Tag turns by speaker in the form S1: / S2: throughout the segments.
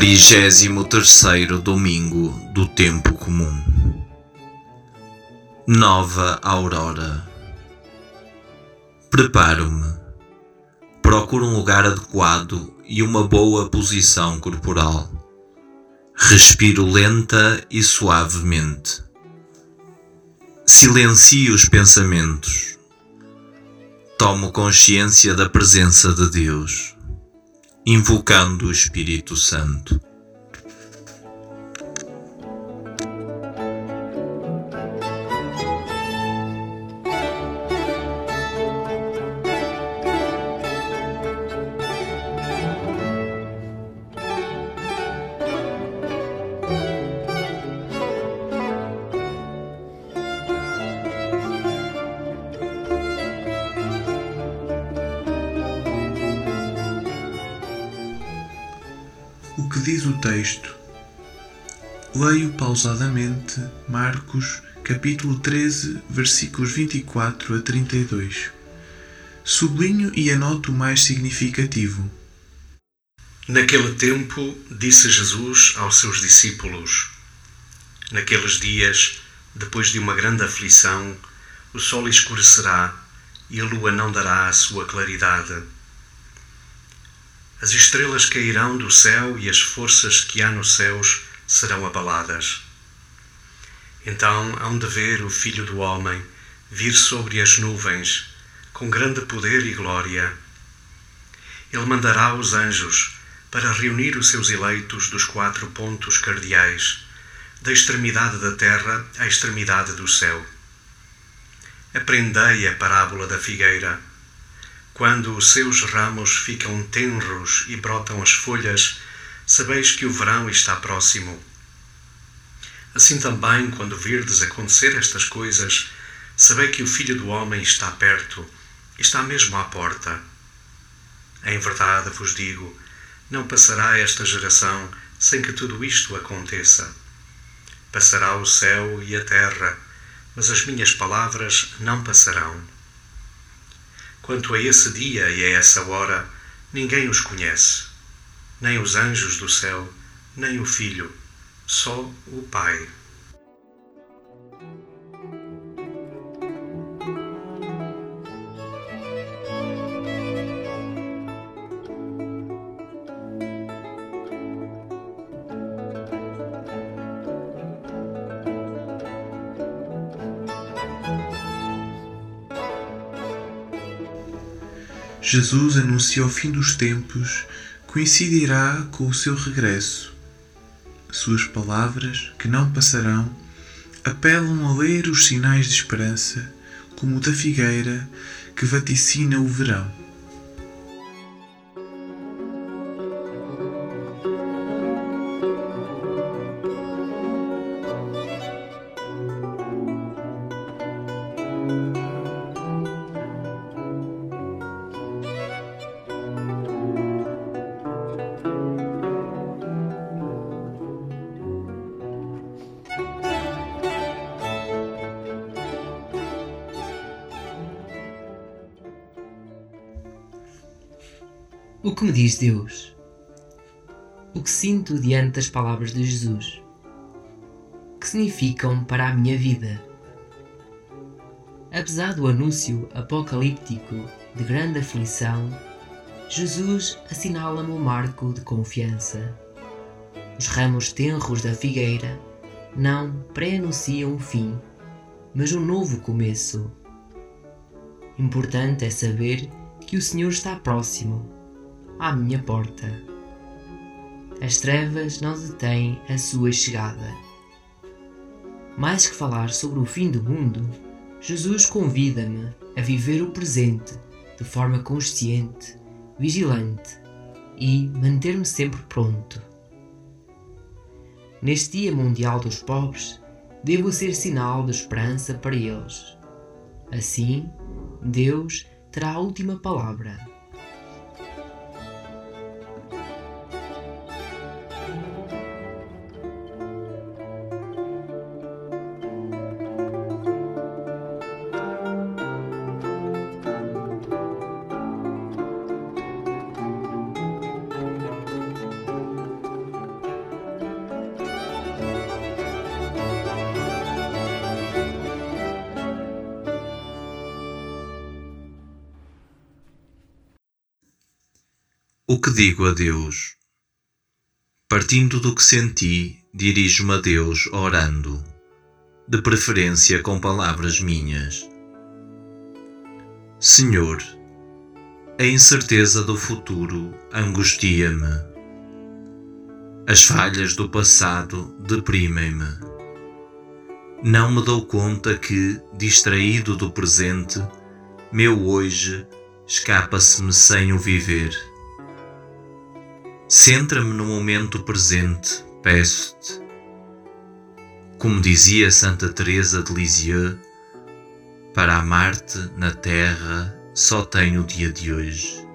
S1: Trigésimo terceiro domingo do tempo comum. Nova aurora. Preparo-me. Procuro um lugar adequado e uma boa posição corporal. Respiro lenta e suavemente. Silencio os pensamentos. Tomo consciência da presença de Deus invocando o Espírito Santo.
S2: O que diz o texto? Leio pausadamente Marcos, capítulo 13, versículos 24 a 32. Sublinho e anoto o mais significativo.
S3: Naquele tempo, disse Jesus aos seus discípulos: Naqueles dias, depois de uma grande aflição, o sol escurecerá e a lua não dará a sua claridade as estrelas cairão do céu e as forças que há nos céus serão abaladas. Então hão de ver o Filho do Homem vir sobre as nuvens, com grande poder e glória. Ele mandará os anjos para reunir os seus eleitos dos quatro pontos cardeais, da extremidade da terra à extremidade do céu. Aprendei a parábola da figueira quando os seus ramos ficam tenros e brotam as folhas, sabeis que o verão está próximo. Assim também, quando virdes acontecer estas coisas, sabei que o Filho do Homem está perto, está mesmo à porta. Em verdade vos digo, não passará esta geração sem que tudo isto aconteça. Passará o céu e a terra, mas as minhas palavras não passarão. Quanto a esse dia e a essa hora, ninguém os conhece, nem os anjos do céu, nem o Filho, só o Pai.
S2: Jesus anuncia o fim dos tempos, coincidirá com o seu regresso. Suas palavras, que não passarão, apelam a ler os sinais de esperança, como o da figueira que vaticina o verão.
S4: O que me diz Deus? O que sinto diante das palavras de Jesus? Que significam para a minha vida? Apesar do anúncio apocalíptico de grande aflição, Jesus assinala-me o marco de confiança. Os ramos tenros da figueira não pré-anunciam o fim, mas um novo começo. Importante é saber que o Senhor está próximo à minha porta. As trevas não detêm a sua chegada. Mais que falar sobre o fim do mundo, Jesus convida-me a viver o presente de forma consciente, vigilante e manter-me sempre pronto. Neste Dia Mundial dos Pobres, devo ser sinal de esperança para eles. Assim, Deus terá a última palavra.
S1: O que digo a Deus? Partindo do que senti, dirijo-me a Deus orando, de preferência com palavras minhas. Senhor, a incerteza do futuro angustia-me. As falhas do passado deprimem-me. Não me dou conta que, distraído do presente, meu hoje escapa-se-me sem o viver. Centra-me no momento presente, peço-te. Como dizia Santa Teresa de Lisieux, para amar-te na terra só tenho o dia de hoje.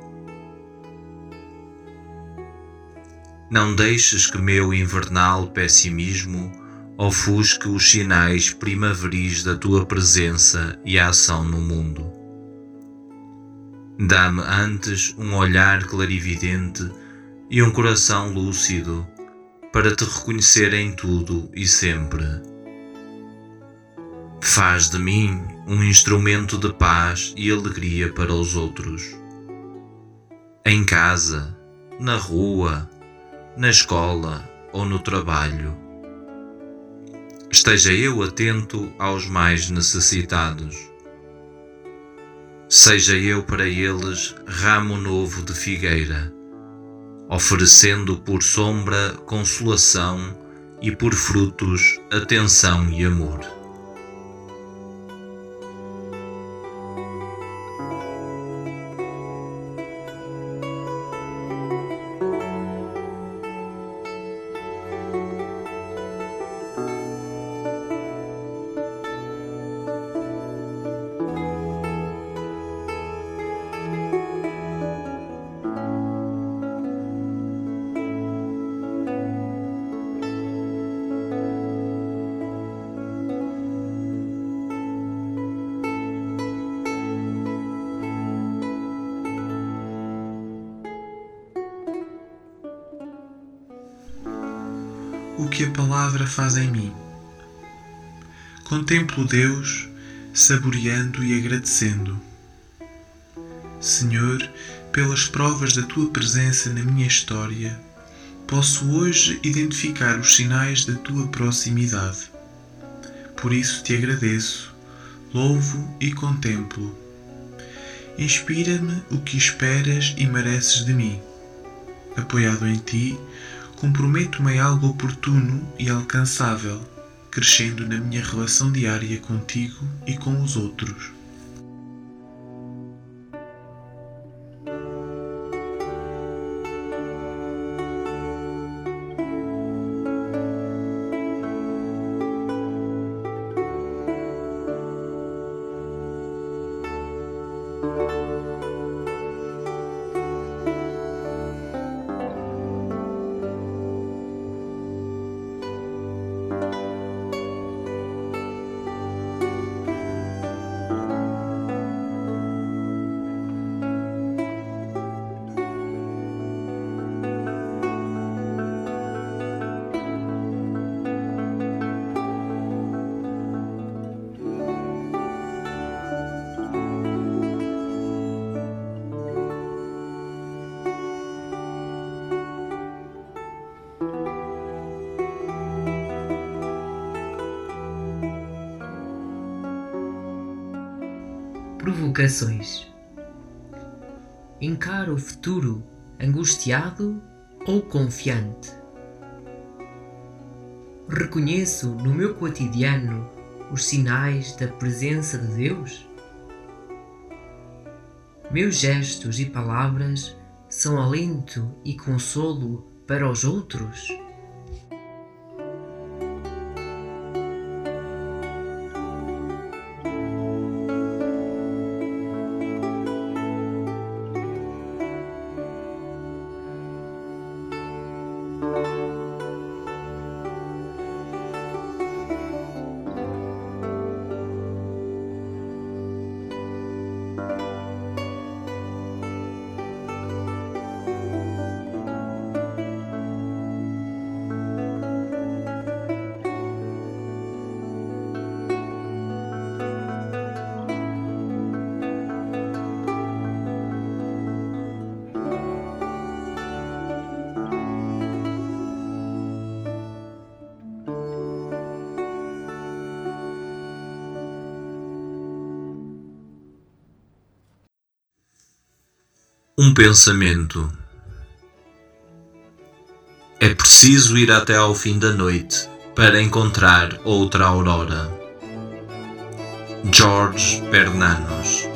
S1: Não deixes que meu invernal pessimismo ofusque os sinais primaveris da tua presença e ação no mundo. Dá-me antes um olhar clarividente e um coração lúcido para te reconhecer em tudo e sempre. Faz de mim um instrumento de paz e alegria para os outros. Em casa, na rua, na escola ou no trabalho. Esteja eu atento aos mais necessitados. Seja eu para eles ramo novo de figueira oferecendo por sombra consolação e por frutos atenção e amor.
S2: O que a palavra faz em mim. Contemplo Deus, saboreando e agradecendo. Senhor, pelas provas da tua presença na minha história, posso hoje identificar os sinais da tua proximidade. Por isso te agradeço, louvo e contemplo. Inspira-me o que esperas e mereces de mim. Apoiado em ti, comprometo-me em algo oportuno e alcançável, crescendo na minha relação diária contigo e com os outros.
S4: Provocações. Encara o futuro angustiado ou confiante? Reconheço no meu cotidiano os sinais da presença de Deus? Meus gestos e palavras são alento e consolo para os outros?
S1: Um pensamento. É preciso ir até ao fim da noite para encontrar outra aurora. George Bernanos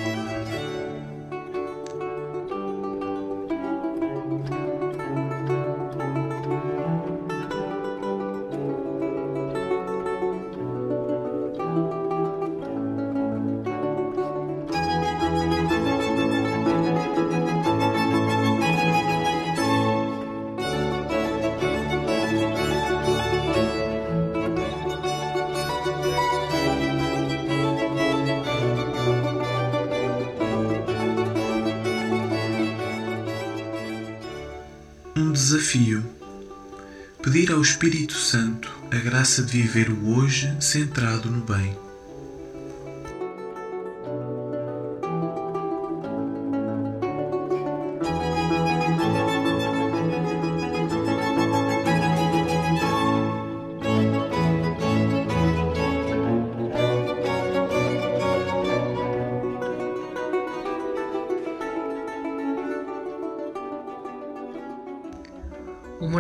S2: desafio. Pedir ao Espírito Santo a graça de viver o hoje centrado no bem.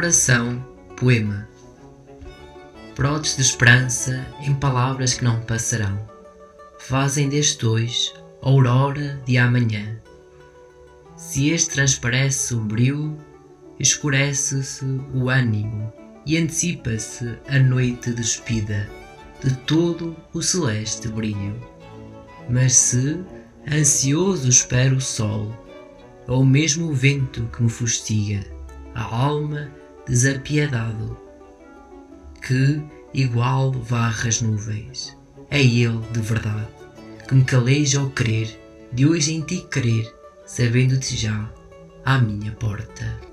S4: Oração, poema. Brotes de esperança em palavras que não passarão. Fazem deste hoje aurora de amanhã. Se este transparece sombrio, escurece-se o ânimo e antecipa-se a noite despida de todo o celeste brilho. Mas se, ansioso espero o sol, ou mesmo o vento que me fustiga, a alma desapiedado, que igual varra as nuvens. É ele de verdade, que me caleja ao querer, de hoje em ti querer, sabendo-te já à minha porta.